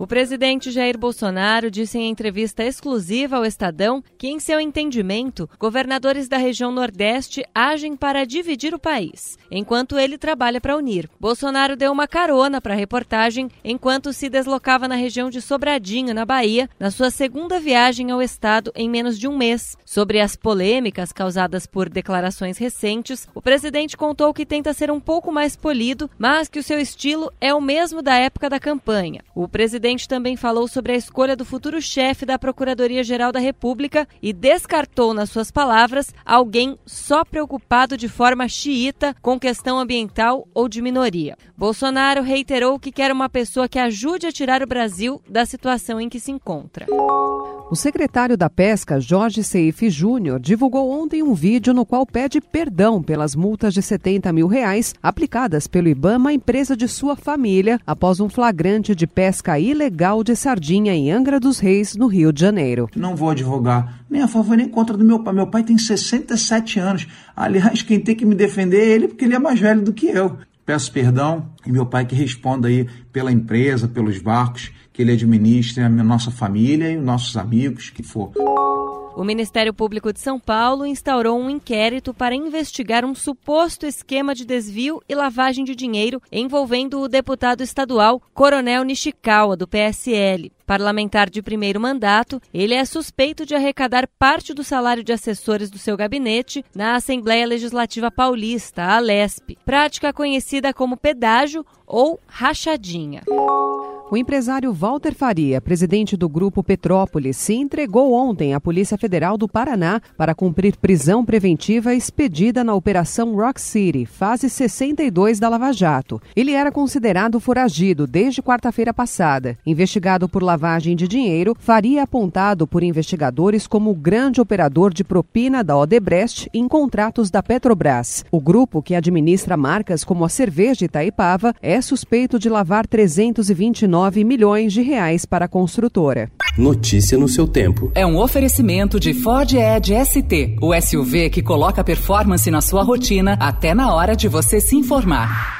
O presidente Jair Bolsonaro disse em entrevista exclusiva ao Estadão que, em seu entendimento, governadores da região Nordeste agem para dividir o país, enquanto ele trabalha para unir. Bolsonaro deu uma carona para a reportagem enquanto se deslocava na região de Sobradinho, na Bahia, na sua segunda viagem ao estado em menos de um mês. Sobre as polêmicas causadas por declarações recentes, o presidente contou que tenta ser um pouco mais polido, mas que o seu estilo é o mesmo da época da campanha. O presidente presidente também falou sobre a escolha do futuro chefe da Procuradoria-Geral da República e descartou, nas suas palavras, alguém só preocupado de forma xiita com questão ambiental ou de minoria. Bolsonaro reiterou que quer uma pessoa que ajude a tirar o Brasil da situação em que se encontra. O secretário da Pesca, Jorge Seif Júnior, divulgou ontem um vídeo no qual pede perdão pelas multas de 70 mil reais aplicadas pelo IBAMA à empresa de sua família após um flagrante de pesca ilegal de sardinha em Angra dos Reis, no Rio de Janeiro. Não vou advogar nem a favor nem contra do meu pai. Meu pai tem 67 anos. Aliás, quem tem que me defender é ele, porque ele é mais velho do que eu. Peço perdão e meu pai que responda aí pela empresa, pelos barcos que ele administre, a nossa família e os nossos amigos, que for. O Ministério Público de São Paulo instaurou um inquérito para investigar um suposto esquema de desvio e lavagem de dinheiro envolvendo o deputado estadual Coronel Nishikawa, do PSL. Parlamentar de primeiro mandato, ele é suspeito de arrecadar parte do salário de assessores do seu gabinete na Assembleia Legislativa Paulista, a Alesp, prática conhecida como pedágio ou rachadinha. O empresário Walter Faria, presidente do Grupo Petrópolis, se entregou ontem à Polícia Federal do Paraná para cumprir prisão preventiva expedida na Operação Rock City, fase 62 da Lava Jato. Ele era considerado foragido desde quarta-feira passada. Investigado por lavagem de dinheiro, Faria é apontado por investigadores como o grande operador de propina da Odebrecht em contratos da Petrobras. O grupo, que administra marcas como a cerveja Itaipava, é suspeito de lavar 329 9 milhões de reais para a construtora. Notícia no seu tempo. É um oferecimento de Ford Edge ST, o SUV que coloca performance na sua rotina até na hora de você se informar.